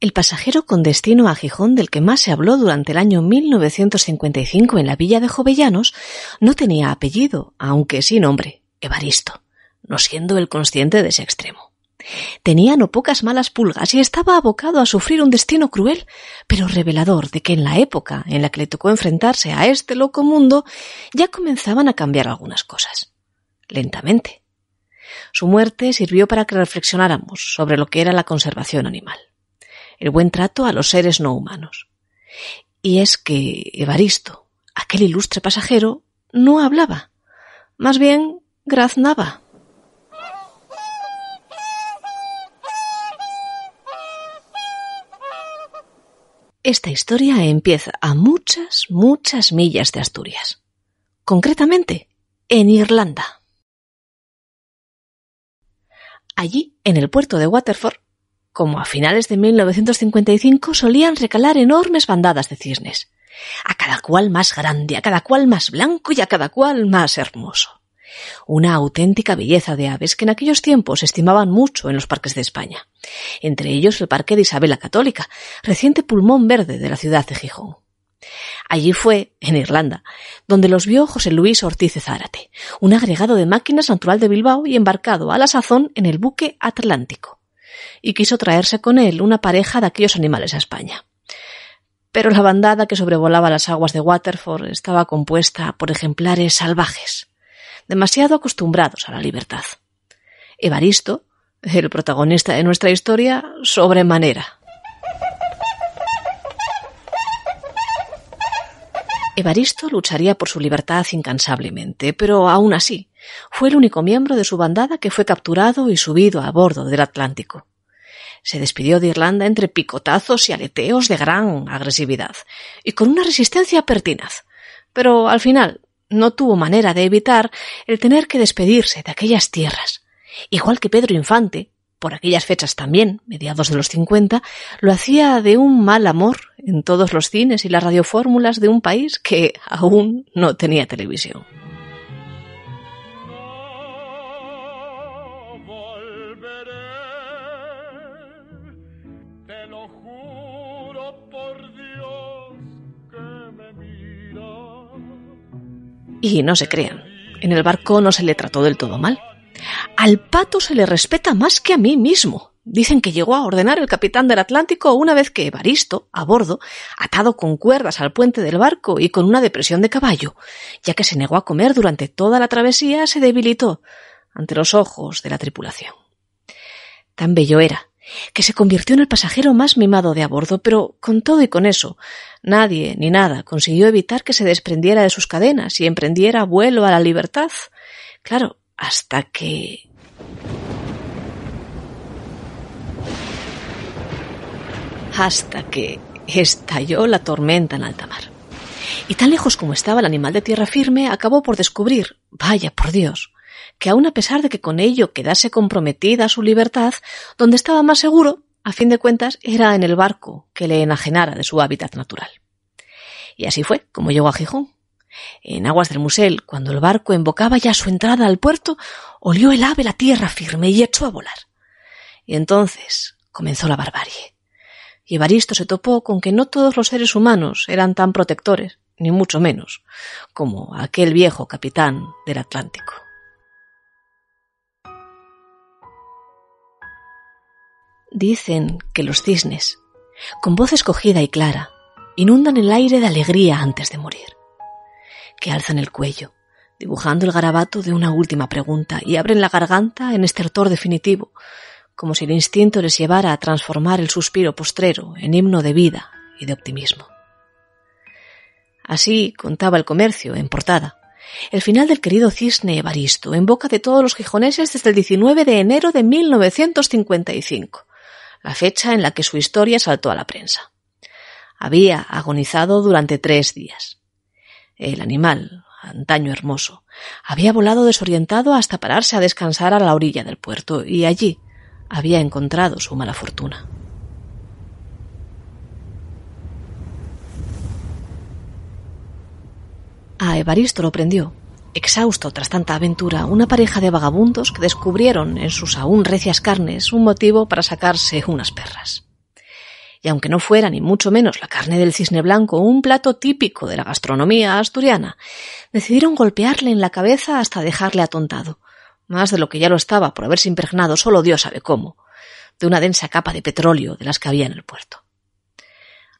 El pasajero con destino a Gijón del que más se habló durante el año 1955 en la villa de Jovellanos no tenía apellido, aunque sí nombre, Evaristo, no siendo el consciente de ese extremo. Tenía no pocas malas pulgas y estaba abocado a sufrir un destino cruel, pero revelador de que en la época en la que le tocó enfrentarse a este loco mundo ya comenzaban a cambiar algunas cosas. Lentamente. Su muerte sirvió para que reflexionáramos sobre lo que era la conservación animal el buen trato a los seres no humanos. Y es que Evaristo, aquel ilustre pasajero, no hablaba, más bien graznaba. Esta historia empieza a muchas, muchas millas de Asturias. Concretamente, en Irlanda. Allí, en el puerto de Waterford, como a finales de 1955 solían recalar enormes bandadas de cisnes, a cada cual más grande, a cada cual más blanco y a cada cual más hermoso. Una auténtica belleza de aves que en aquellos tiempos estimaban mucho en los parques de España, entre ellos el Parque de Isabel la Católica, reciente pulmón verde de la ciudad de Gijón. Allí fue, en Irlanda, donde los vio José Luis Ortiz de Zárate, un agregado de máquinas natural de Bilbao y embarcado a la sazón en el buque Atlántico, y quiso traerse con él una pareja de aquellos animales a España. Pero la bandada que sobrevolaba las aguas de Waterford estaba compuesta por ejemplares salvajes, demasiado acostumbrados a la libertad. Evaristo, el protagonista de nuestra historia, sobremanera. Evaristo lucharía por su libertad incansablemente, pero aún así fue el único miembro de su bandada que fue capturado y subido a bordo del Atlántico se despidió de Irlanda entre picotazos y aleteos de gran agresividad, y con una resistencia pertinaz. Pero al final no tuvo manera de evitar el tener que despedirse de aquellas tierras. Igual que Pedro Infante, por aquellas fechas también, mediados de los cincuenta, lo hacía de un mal amor en todos los cines y las radiofórmulas de un país que aún no tenía televisión. Y no se crean, en el barco no se le trató del todo mal. Al pato se le respeta más que a mí mismo. Dicen que llegó a ordenar el capitán del Atlántico una vez que Evaristo, a bordo, atado con cuerdas al puente del barco y con una depresión de caballo, ya que se negó a comer durante toda la travesía, se debilitó ante los ojos de la tripulación. Tan bello era, que se convirtió en el pasajero más mimado de a bordo, pero con todo y con eso, nadie ni nada consiguió evitar que se desprendiera de sus cadenas y emprendiera vuelo a la libertad. Claro, hasta que. hasta que estalló la tormenta en alta mar. Y tan lejos como estaba el animal de tierra firme, acabó por descubrir, vaya por Dios, que aun a pesar de que con ello quedase comprometida su libertad, donde estaba más seguro, a fin de cuentas, era en el barco que le enajenara de su hábitat natural. Y así fue como llegó a Gijón. En aguas del Musel, cuando el barco embocaba ya su entrada al puerto, olió el ave la tierra firme y echó a volar. Y entonces comenzó la barbarie. Y Evaristo se topó con que no todos los seres humanos eran tan protectores, ni mucho menos, como aquel viejo capitán del Atlántico. Dicen que los cisnes, con voz escogida y clara, inundan el aire de alegría antes de morir, que alzan el cuello, dibujando el garabato de una última pregunta y abren la garganta en estertor definitivo, como si el instinto les llevara a transformar el suspiro postrero en himno de vida y de optimismo. Así contaba el comercio en portada, el final del querido cisne Evaristo en boca de todos los gijoneses desde el 19 de enero de 1955, la fecha en la que su historia saltó a la prensa. Había agonizado durante tres días. El animal, antaño hermoso, había volado desorientado hasta pararse a descansar a la orilla del puerto y allí había encontrado su mala fortuna. A Evaristo lo prendió Exhausto tras tanta aventura, una pareja de vagabundos que descubrieron en sus aún recias carnes un motivo para sacarse unas perras. y aunque no fuera ni mucho menos la carne del cisne blanco un plato típico de la gastronomía asturiana, decidieron golpearle en la cabeza hasta dejarle atontado, más de lo que ya lo estaba por haberse impregnado solo Dios sabe cómo, de una densa capa de petróleo de las que había en el puerto.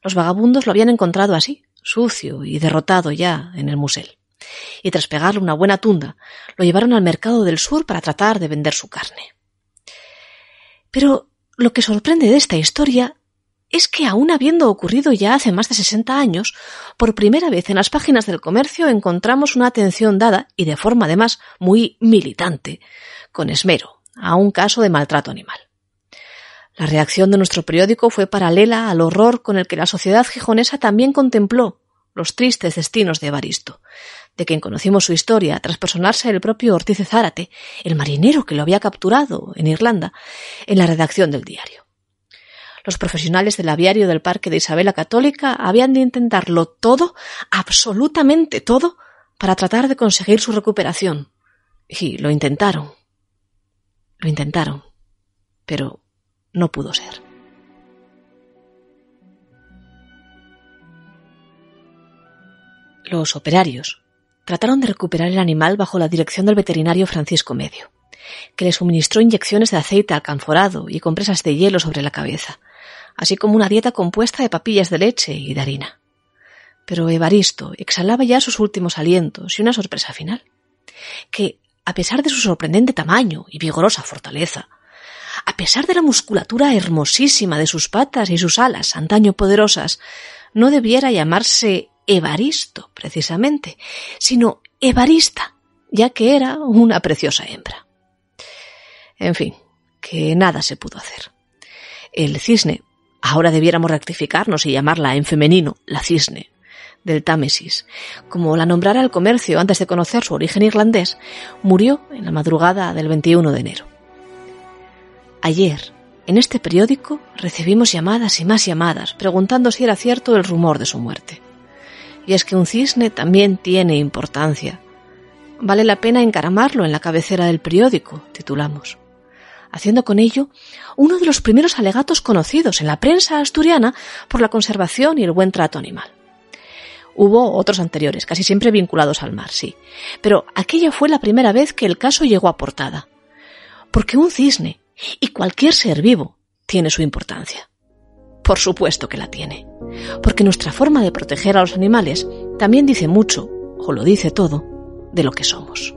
Los vagabundos lo habían encontrado así, sucio y derrotado ya en el musel. Y tras pegarle una buena tunda, lo llevaron al mercado del sur para tratar de vender su carne. Pero lo que sorprende de esta historia es que aún habiendo ocurrido ya hace más de 60 años, por primera vez en las páginas del comercio encontramos una atención dada, y de forma además muy militante, con esmero, a un caso de maltrato animal. La reacción de nuestro periódico fue paralela al horror con el que la sociedad gijonesa también contempló los tristes destinos de Evaristo, de quien conocimos su historia tras personarse el propio Ortiz Zárate, el marinero que lo había capturado en Irlanda, en la redacción del diario. Los profesionales del aviario del Parque de Isabela Católica habían de intentarlo todo, absolutamente todo, para tratar de conseguir su recuperación. Y lo intentaron. Lo intentaron. Pero no pudo ser. Los operarios trataron de recuperar el animal bajo la dirección del veterinario Francisco Medio, que le suministró inyecciones de aceite alcanforado y compresas de hielo sobre la cabeza, así como una dieta compuesta de papillas de leche y de harina. Pero Evaristo exhalaba ya sus últimos alientos y una sorpresa final, que, a pesar de su sorprendente tamaño y vigorosa fortaleza, a pesar de la musculatura hermosísima de sus patas y sus alas antaño poderosas, no debiera llamarse Evaristo, precisamente, sino Evarista, ya que era una preciosa hembra. En fin, que nada se pudo hacer. El cisne, ahora debiéramos rectificarnos y llamarla en femenino la cisne, del Támesis, como la nombrara el comercio antes de conocer su origen irlandés, murió en la madrugada del 21 de enero. Ayer, en este periódico, recibimos llamadas y más llamadas preguntando si era cierto el rumor de su muerte. Y es que un cisne también tiene importancia. Vale la pena encaramarlo en la cabecera del periódico, titulamos, haciendo con ello uno de los primeros alegatos conocidos en la prensa asturiana por la conservación y el buen trato animal. Hubo otros anteriores, casi siempre vinculados al mar, sí, pero aquella fue la primera vez que el caso llegó a portada. Porque un cisne, y cualquier ser vivo tiene su importancia. Por supuesto que la tiene, porque nuestra forma de proteger a los animales también dice mucho, o lo dice todo, de lo que somos.